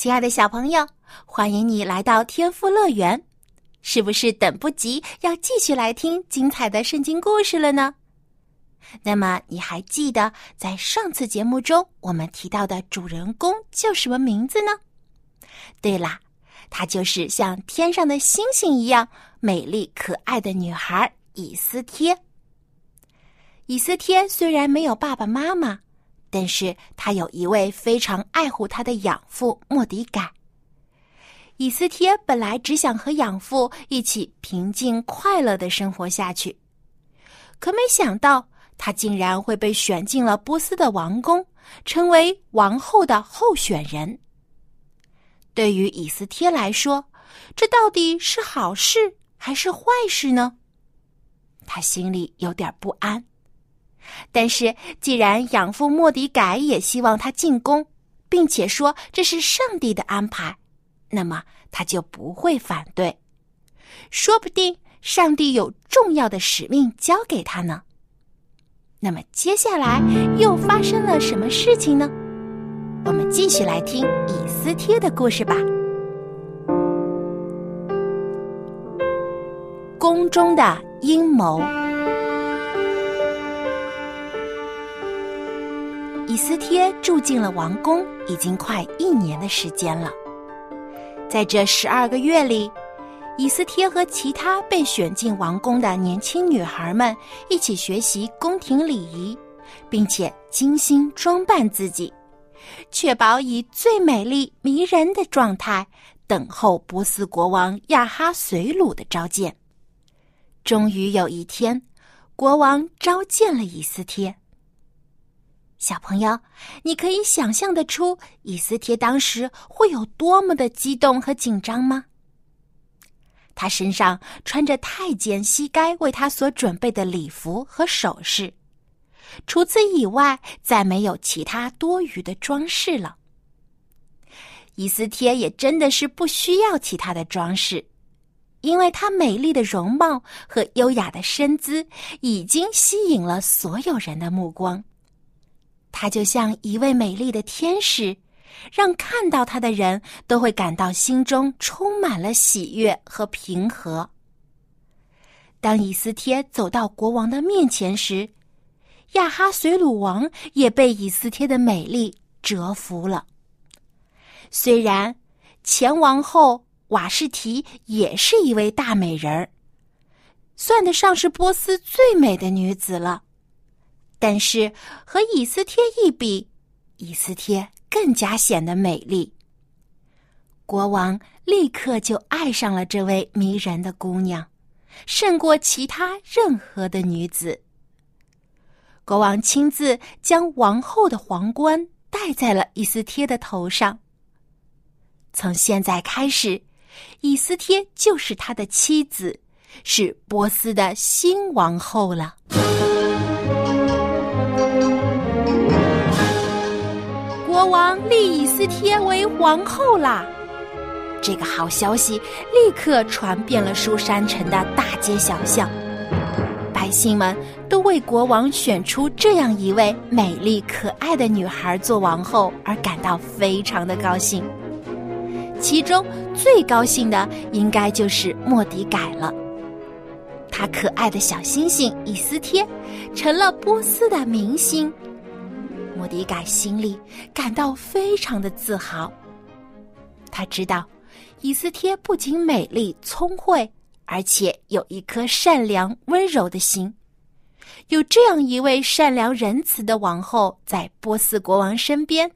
亲爱的小朋友，欢迎你来到天赋乐园，是不是等不及要继续来听精彩的圣经故事了呢？那么你还记得在上次节目中我们提到的主人公叫什么名字呢？对啦，她就是像天上的星星一样美丽可爱的女孩以斯帖。以斯帖虽然没有爸爸妈妈。但是他有一位非常爱护他的养父莫迪改。以斯帖本来只想和养父一起平静快乐的生活下去，可没想到他竟然会被选进了波斯的王宫，成为王后的候选人。对于以斯帖来说，这到底是好事还是坏事呢？他心里有点不安。但是，既然养父莫迪改也希望他进宫，并且说这是上帝的安排，那么他就不会反对。说不定上帝有重要的使命交给他呢。那么接下来又发生了什么事情呢？我们继续来听以斯帖的故事吧。宫中的阴谋。以斯帖住进了王宫，已经快一年的时间了。在这十二个月里，以斯帖和其他被选进王宫的年轻女孩们一起学习宫廷礼仪，并且精心装扮自己，确保以最美丽迷人的状态等候波斯国王亚哈随鲁的召见。终于有一天，国王召见了以斯帖。小朋友，你可以想象得出以斯帖当时会有多么的激动和紧张吗？他身上穿着太监膝盖为他所准备的礼服和首饰，除此以外，再没有其他多余的装饰了。以斯帖也真的是不需要其他的装饰，因为她美丽的容貌和优雅的身姿已经吸引了所有人的目光。她就像一位美丽的天使，让看到她的人都会感到心中充满了喜悦和平和。当以斯帖走到国王的面前时，亚哈随鲁王也被以斯帖的美丽折服了。虽然前王后瓦士提也是一位大美人儿，算得上是波斯最美的女子了。但是和以斯帖一比，以斯帖更加显得美丽。国王立刻就爱上了这位迷人的姑娘，胜过其他任何的女子。国王亲自将王后的皇冠戴在了以斯帖的头上。从现在开始，以斯帖就是他的妻子，是波斯的新王后了。国王立以斯帖为皇后啦！这个好消息立刻传遍了书山城的大街小巷，百姓们都为国王选出这样一位美丽可爱的女孩做王后而感到非常的高兴。其中最高兴的应该就是莫迪改了，他可爱的小星星以斯帖成了波斯的明星。莫迪改心里感到非常的自豪。他知道，以斯帖不仅美丽聪慧，而且有一颗善良温柔的心。有这样一位善良仁慈的王后在波斯国王身边，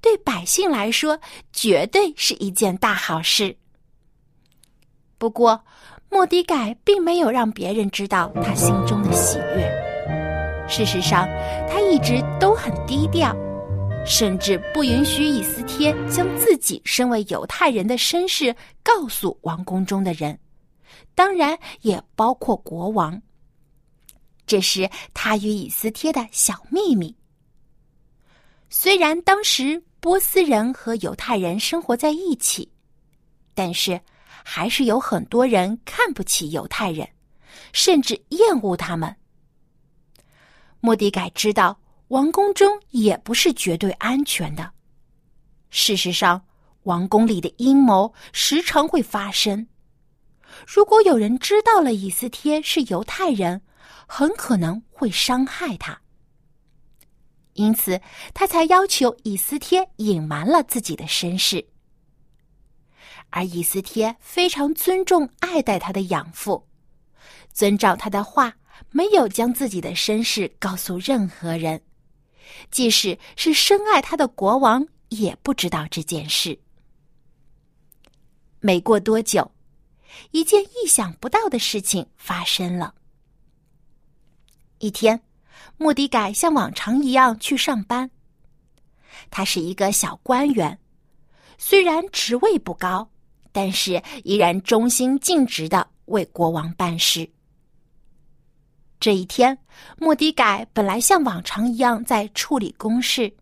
对百姓来说绝对是一件大好事。不过，莫迪改并没有让别人知道他心中的喜悦。事实上，他一直都很低调，甚至不允许以斯帖将自己身为犹太人的身世告诉王宫中的人，当然也包括国王。这是他与以斯帖的小秘密。虽然当时波斯人和犹太人生活在一起，但是还是有很多人看不起犹太人，甚至厌恶他们。莫迪改知道。王宫中也不是绝对安全的。事实上，王宫里的阴谋时常会发生。如果有人知道了以斯帖是犹太人，很可能会伤害他。因此，他才要求以斯帖隐瞒了自己的身世。而以斯帖非常尊重、爱戴他的养父，遵照他的话，没有将自己的身世告诉任何人。即使是深爱他的国王，也不知道这件事。没过多久，一件意想不到的事情发生了。一天，莫迪改像往常一样去上班。他是一个小官员，虽然职位不高，但是依然忠心尽职的为国王办事。这一天，莫迪改本来像往常一样在处理公事，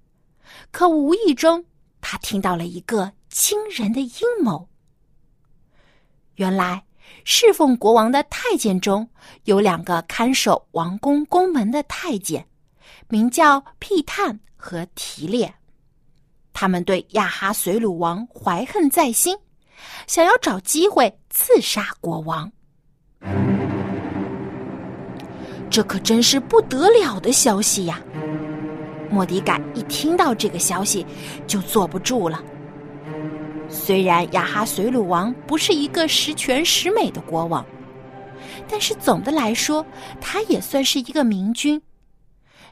可无意中他听到了一个惊人的阴谋。原来，侍奉国王的太监中有两个看守王宫宫门的太监，名叫辟探和提列。他们对亚哈随鲁王怀恨在心，想要找机会刺杀国王。这可真是不得了的消息呀！莫迪改一听到这个消息，就坐不住了。虽然亚哈随鲁王不是一个十全十美的国王，但是总的来说，他也算是一个明君，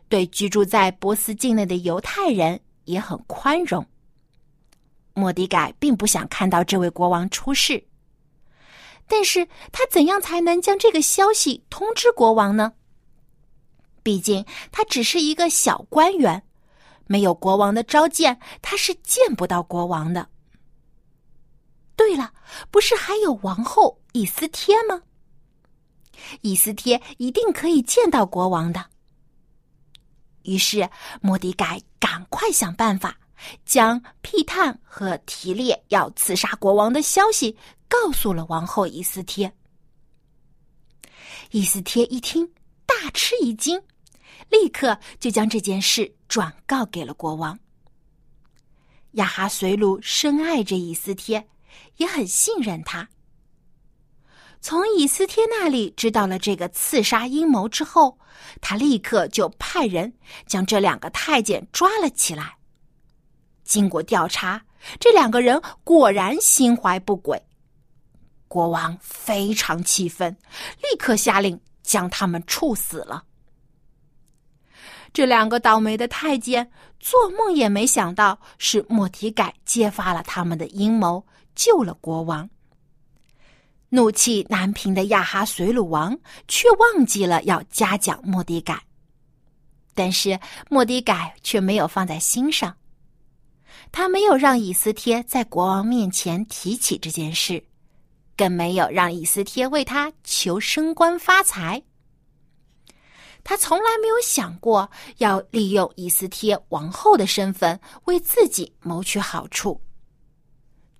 对居住在波斯境内的犹太人也很宽容。莫迪改并不想看到这位国王出事，但是他怎样才能将这个消息通知国王呢？毕竟他只是一个小官员，没有国王的召见，他是见不到国王的。对了，不是还有王后以斯帖吗？以斯帖一定可以见到国王的。于是莫迪改赶快想办法，将屁探和提列要刺杀国王的消息告诉了王后以斯帖。以斯帖一听，大吃一惊。立刻就将这件事转告给了国王。亚哈随鲁深爱着以斯帖，也很信任他。从以斯帖那里知道了这个刺杀阴谋之后，他立刻就派人将这两个太监抓了起来。经过调查，这两个人果然心怀不轨。国王非常气愤，立刻下令将他们处死了。这两个倒霉的太监做梦也没想到，是莫迪改揭发了他们的阴谋，救了国王。怒气难平的亚哈随鲁王却忘记了要嘉奖莫迪改，但是莫迪改却没有放在心上。他没有让以斯帖在国王面前提起这件事，更没有让以斯帖为他求升官发财。他从来没有想过要利用以斯帖王后的身份为自己谋取好处。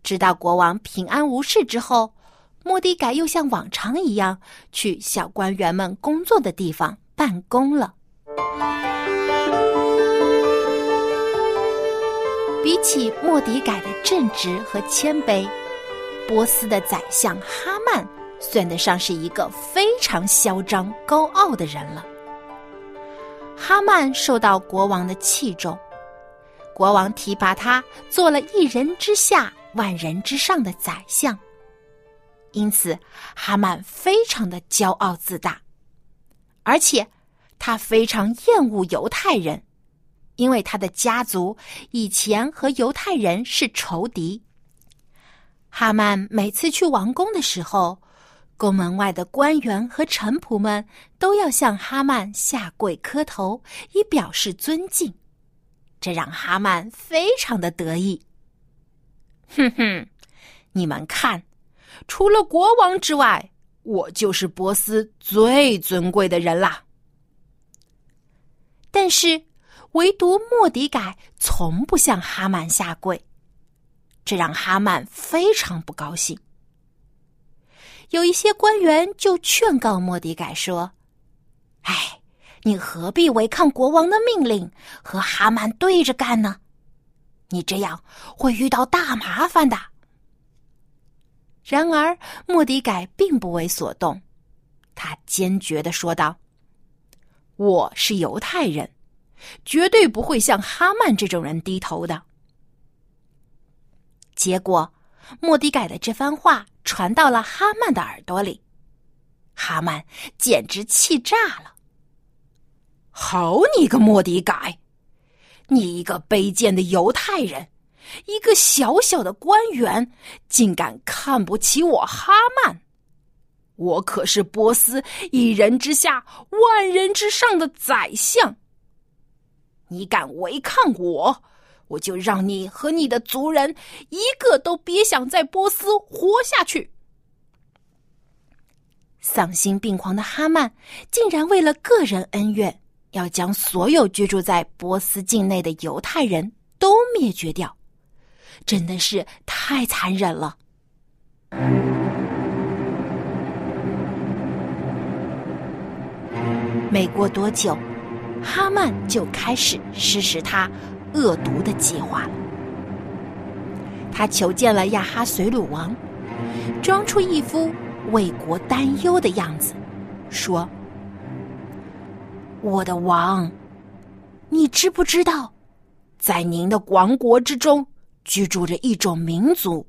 直到国王平安无事之后，莫迪改又像往常一样去小官员们工作的地方办公了。比起莫迪改的正直和谦卑，波斯的宰相哈曼算得上是一个非常嚣张高傲的人了。哈曼受到国王的器重，国王提拔他做了一人之下、万人之上的宰相。因此，哈曼非常的骄傲自大，而且他非常厌恶犹太人，因为他的家族以前和犹太人是仇敌。哈曼每次去王宫的时候。宫门外的官员和臣仆们都要向哈曼下跪磕头，以表示尊敬。这让哈曼非常的得意。哼哼，你们看，除了国王之外，我就是波斯最尊贵的人啦。但是，唯独莫迪改从不向哈曼下跪，这让哈曼非常不高兴。有一些官员就劝告莫迪改说：“哎，你何必违抗国王的命令，和哈曼对着干呢？你这样会遇到大麻烦的。”然而，莫迪改并不为所动，他坚决的说道：“我是犹太人，绝对不会向哈曼这种人低头的。”结果，莫迪改的这番话。传到了哈曼的耳朵里，哈曼简直气炸了。好你个莫迪改，你一个卑贱的犹太人，一个小小的官员，竟敢看不起我哈曼！我可是波斯一人之下，万人之上的宰相。你敢违抗我！我就让你和你的族人一个都别想在波斯活下去！丧心病狂的哈曼竟然为了个人恩怨，要将所有居住在波斯境内的犹太人都灭绝掉，真的是太残忍了。没过多久，哈曼就开始实施他。恶毒的计划了。他求见了亚哈随鲁王，装出一副为国担忧的样子，说：“我的王，你知不知道，在您的王国之中居住着一种民族，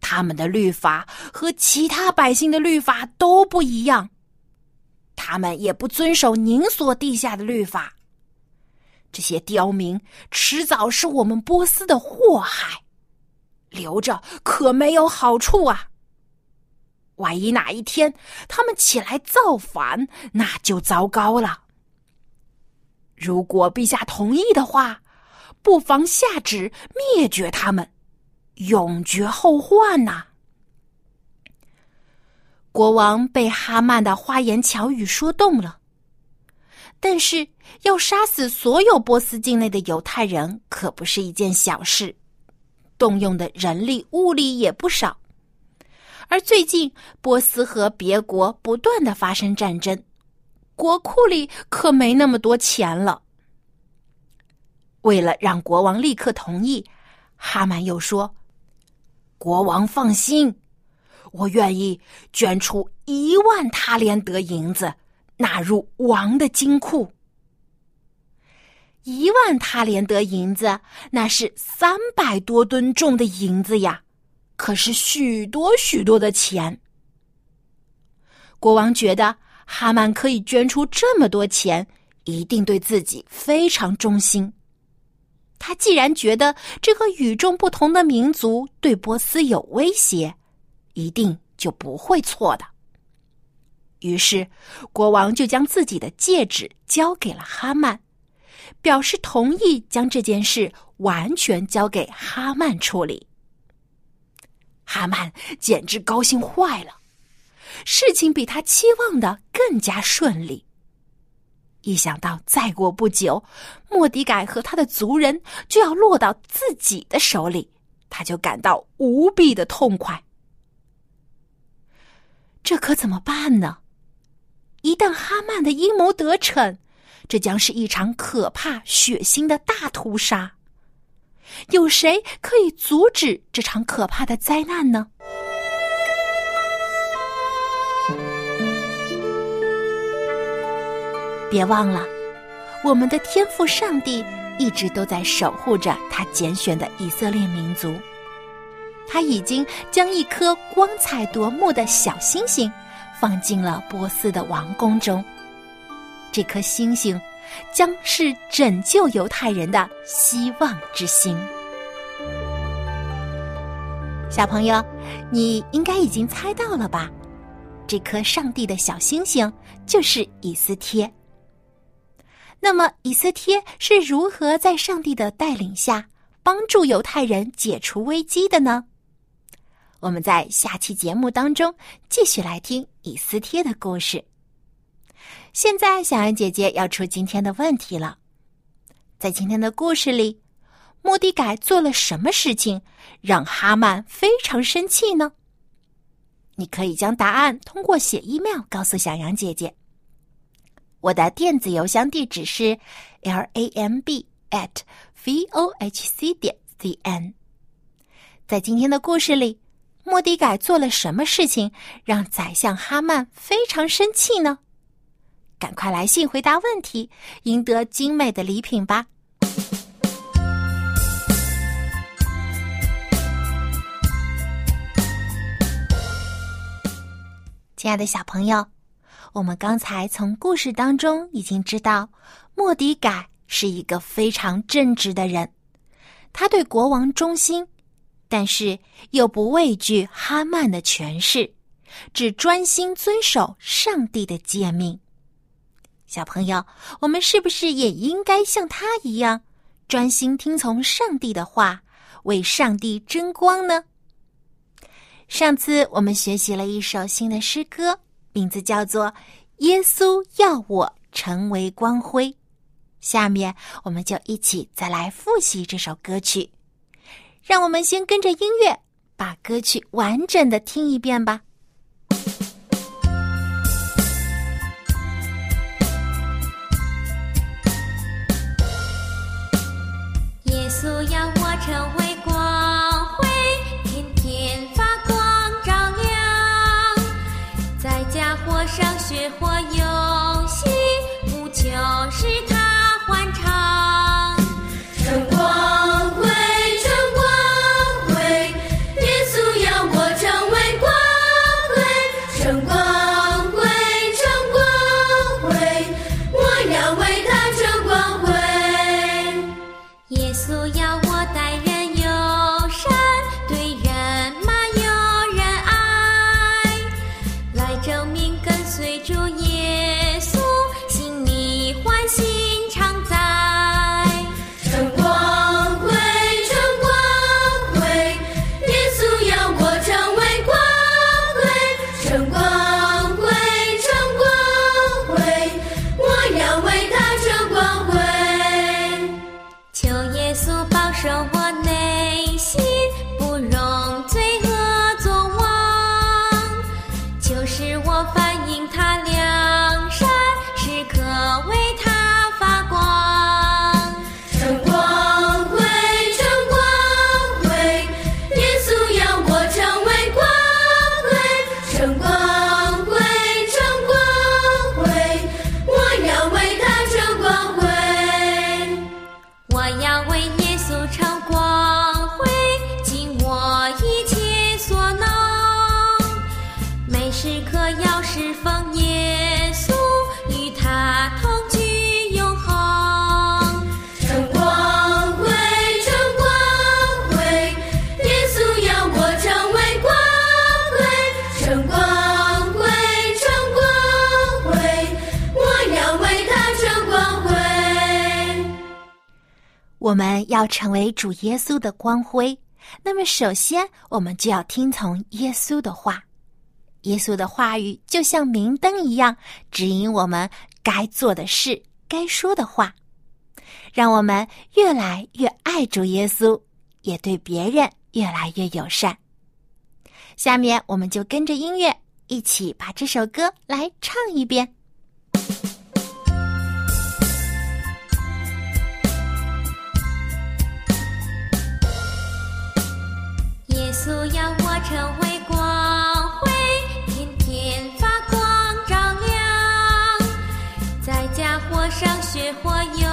他们的律法和其他百姓的律法都不一样，他们也不遵守您所定下的律法。”这些刁民迟早是我们波斯的祸害，留着可没有好处啊！万一哪一天他们起来造反，那就糟糕了。如果陛下同意的话，不妨下旨灭绝他们，永绝后患呐！国王被哈曼的花言巧语说动了。但是要杀死所有波斯境内的犹太人可不是一件小事，动用的人力物力也不少。而最近波斯和别国不断的发生战争，国库里可没那么多钱了。为了让国王立刻同意，哈曼又说：“国王放心，我愿意捐出一万塔连德银子。”纳入王的金库，一万塔连德银子，那是三百多吨重的银子呀，可是许多许多的钱。国王觉得哈曼可以捐出这么多钱，一定对自己非常忠心。他既然觉得这个与众不同的民族对波斯有威胁，一定就不会错的。于是，国王就将自己的戒指交给了哈曼，表示同意将这件事完全交给哈曼处理。哈曼简直高兴坏了，事情比他期望的更加顺利。一想到再过不久，莫迪改和他的族人就要落到自己的手里，他就感到无比的痛快。这可怎么办呢？一旦哈曼的阴谋得逞，这将是一场可怕、血腥的大屠杀。有谁可以阻止这场可怕的灾难呢？别忘了，我们的天赋上帝一直都在守护着他拣选的以色列民族。他已经将一颗光彩夺目的小星星。放进了波斯的王宫中，这颗星星将是拯救犹太人的希望之星。小朋友，你应该已经猜到了吧？这颗上帝的小星星就是以斯帖。那么以斯帖是如何在上帝的带领下帮助犹太人解除危机的呢？我们在下期节目当中继续来听以斯帖的故事。现在，小安姐姐要出今天的问题了。在今天的故事里，莫迪改做了什么事情让哈曼非常生气呢？你可以将答案通过写 email 告诉小杨姐姐。我的电子邮箱地址是 l a m b at v o h c 点 c n。在今天的故事里。莫迪改做了什么事情让宰相哈曼非常生气呢？赶快来信回答问题，赢得精美的礼品吧！亲爱的小朋友，我们刚才从故事当中已经知道，莫迪改是一个非常正直的人，他对国王忠心。但是又不畏惧哈曼的权势，只专心遵守上帝的诫命。小朋友，我们是不是也应该像他一样，专心听从上帝的话，为上帝争光呢？上次我们学习了一首新的诗歌，名字叫做《耶稣要我成为光辉》。下面我们就一起再来复习这首歌曲。让我们先跟着音乐，把歌曲完整的听一遍吧。耶稣要我成为光辉，天天发光照亮，在家火上学火游为主耶稣的光辉，那么首先我们就要听从耶稣的话。耶稣的话语就像明灯一样，指引我们该做的事、该说的话，让我们越来越爱主耶稣，也对别人越来越友善。下面我们就跟着音乐一起把这首歌来唱一遍。稣要我成为光辉，天天发光照亮，在家火上学火用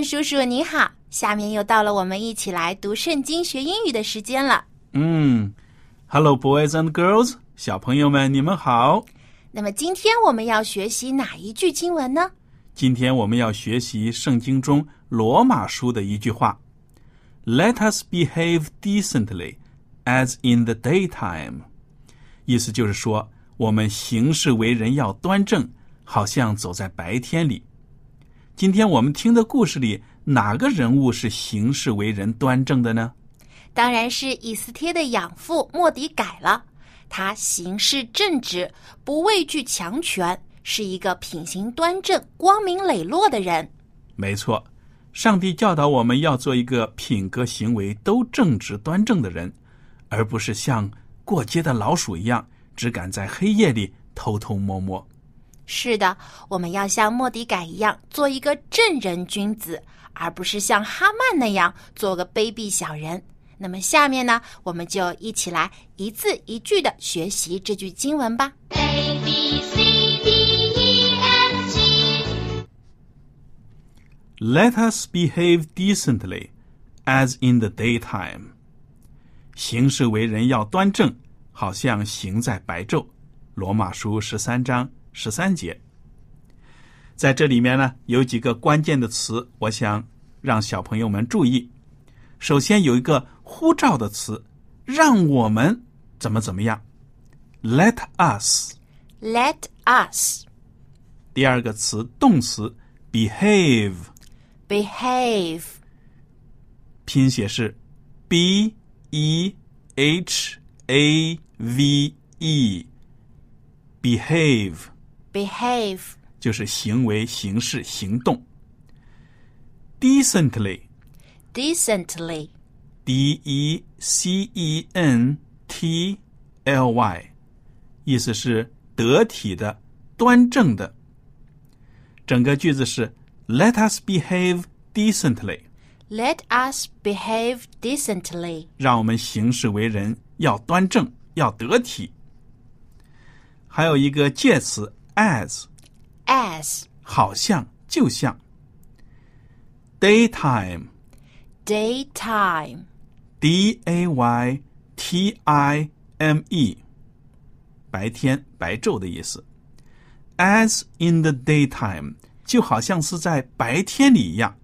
顿叔叔你好，下面又到了我们一起来读圣经学英语的时间了。嗯，Hello boys and girls，小朋友们你们好。那么今天我们要学习哪一句经文呢？今天我们要学习圣经中罗马书的一句话：“Let us behave decently, as in the daytime。”意思就是说，我们行事为人要端正，好像走在白天里。今天我们听的故事里，哪个人物是行事为人端正的呢？当然是以斯帖的养父莫迪改了。他行事正直，不畏惧强权，是一个品行端正、光明磊落的人。没错，上帝教导我们要做一个品格行为都正直端正的人，而不是像过街的老鼠一样，只敢在黑夜里偷偷摸摸。是的，我们要像莫迪改一样，做一个正人君子，而不是像哈曼那样做个卑鄙小人。那么下面呢，我们就一起来一字一句的学习这句经文吧。A B C D E F G Let us behave decently, as in the daytime. 行事为人要端正，好像行在白昼。罗马书十三章十三节。在这里面呢，有几个关键的词，我想让小朋友们注意。首先有一个呼召的词，让我们怎么怎么样，Let us。Let us 第二个词动词 behave，behave 拼写是 b e h a v e，behave behave 就是行为、形式、行动。decently decently d e c e n t l y，意思是得体的、端正的。整个句子是 Let us behave decently， Let us behave decently 让我们行事为人要端正、要得体。还有一个介词 as， as 好像、就像。daytime daytime d a y t i m e，白天、白昼的意思。As in the daytime，就好像是在白天里一样。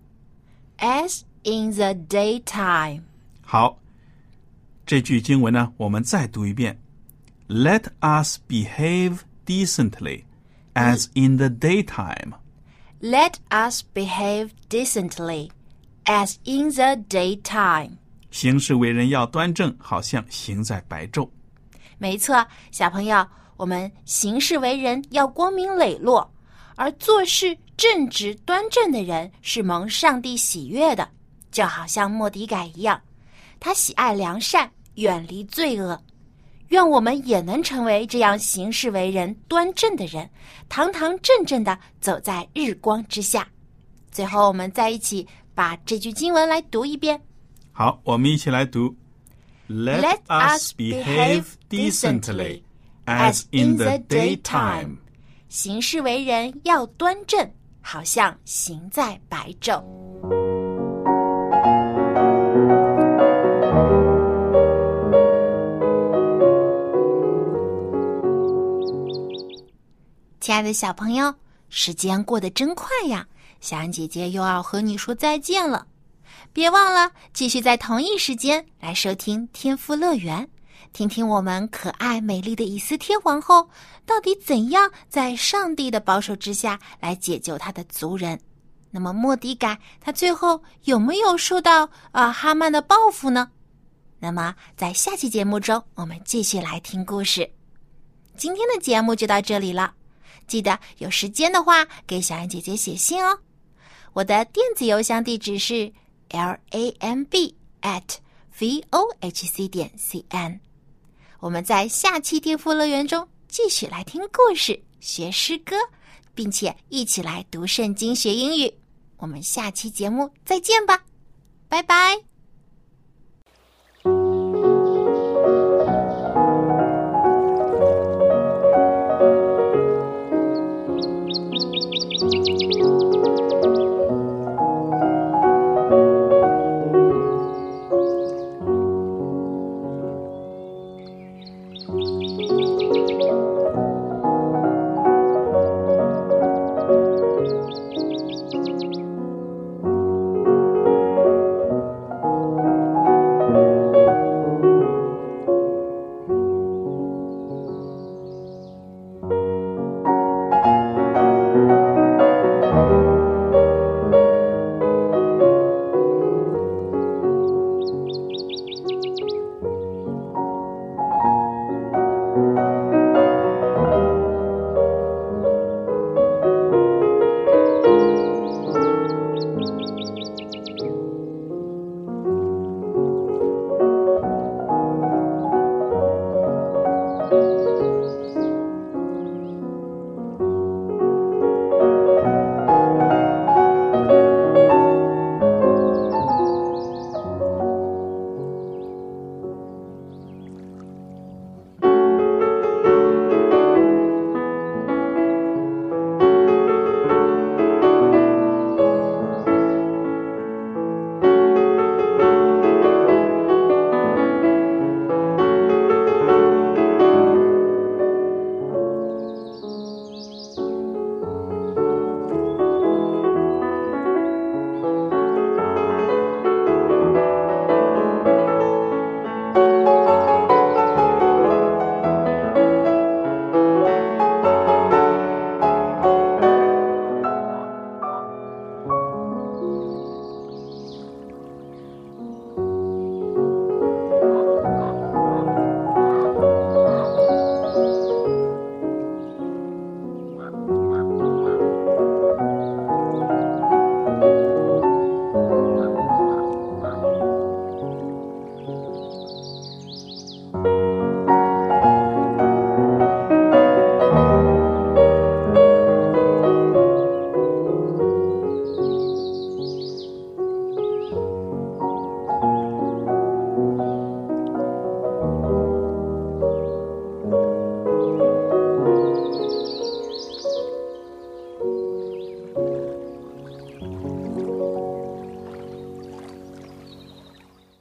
as in the daytime 好，这句经文呢，我们再读一遍。Let us behave decently, as in the daytime. Let us behave decently as in the daytime 行事为人要端正，好像行在白昼。没错，小朋友，我们行事为人要光明磊落，而做事正直端正的人是蒙上帝喜悦的，就好像莫迪改一样，他喜爱良善，远离罪恶。愿我们也能成为这样行事为人端正的人，堂堂正正的走在日光之下。最后，我们再一起把这句经文来读一遍。好，我们一起来读。Let, us behave decently, as in the daytime. 行事为人要端正，好像行在白昼。亲爱的小朋友，时间过得真快呀！小安姐姐又要和你说再见了。别忘了继续在同一时间来收听天赋乐园，听听我们可爱美丽的以斯帖皇后到底怎样在上帝的保守之下来解救她的族人。那么莫迪改他最后有没有受到啊、哈曼的报复呢？那么在下期节目中，我们继续来听故事。今天的节目就到这里了，记得有时间的话给小安姐姐写信哦。我的电子邮箱地址是 l a m b at v o h c 点 c n。我们在下期天赋乐园中继续来听故事、学诗歌，并且一起来读圣经、学英语。我们下期节目再见吧，拜拜。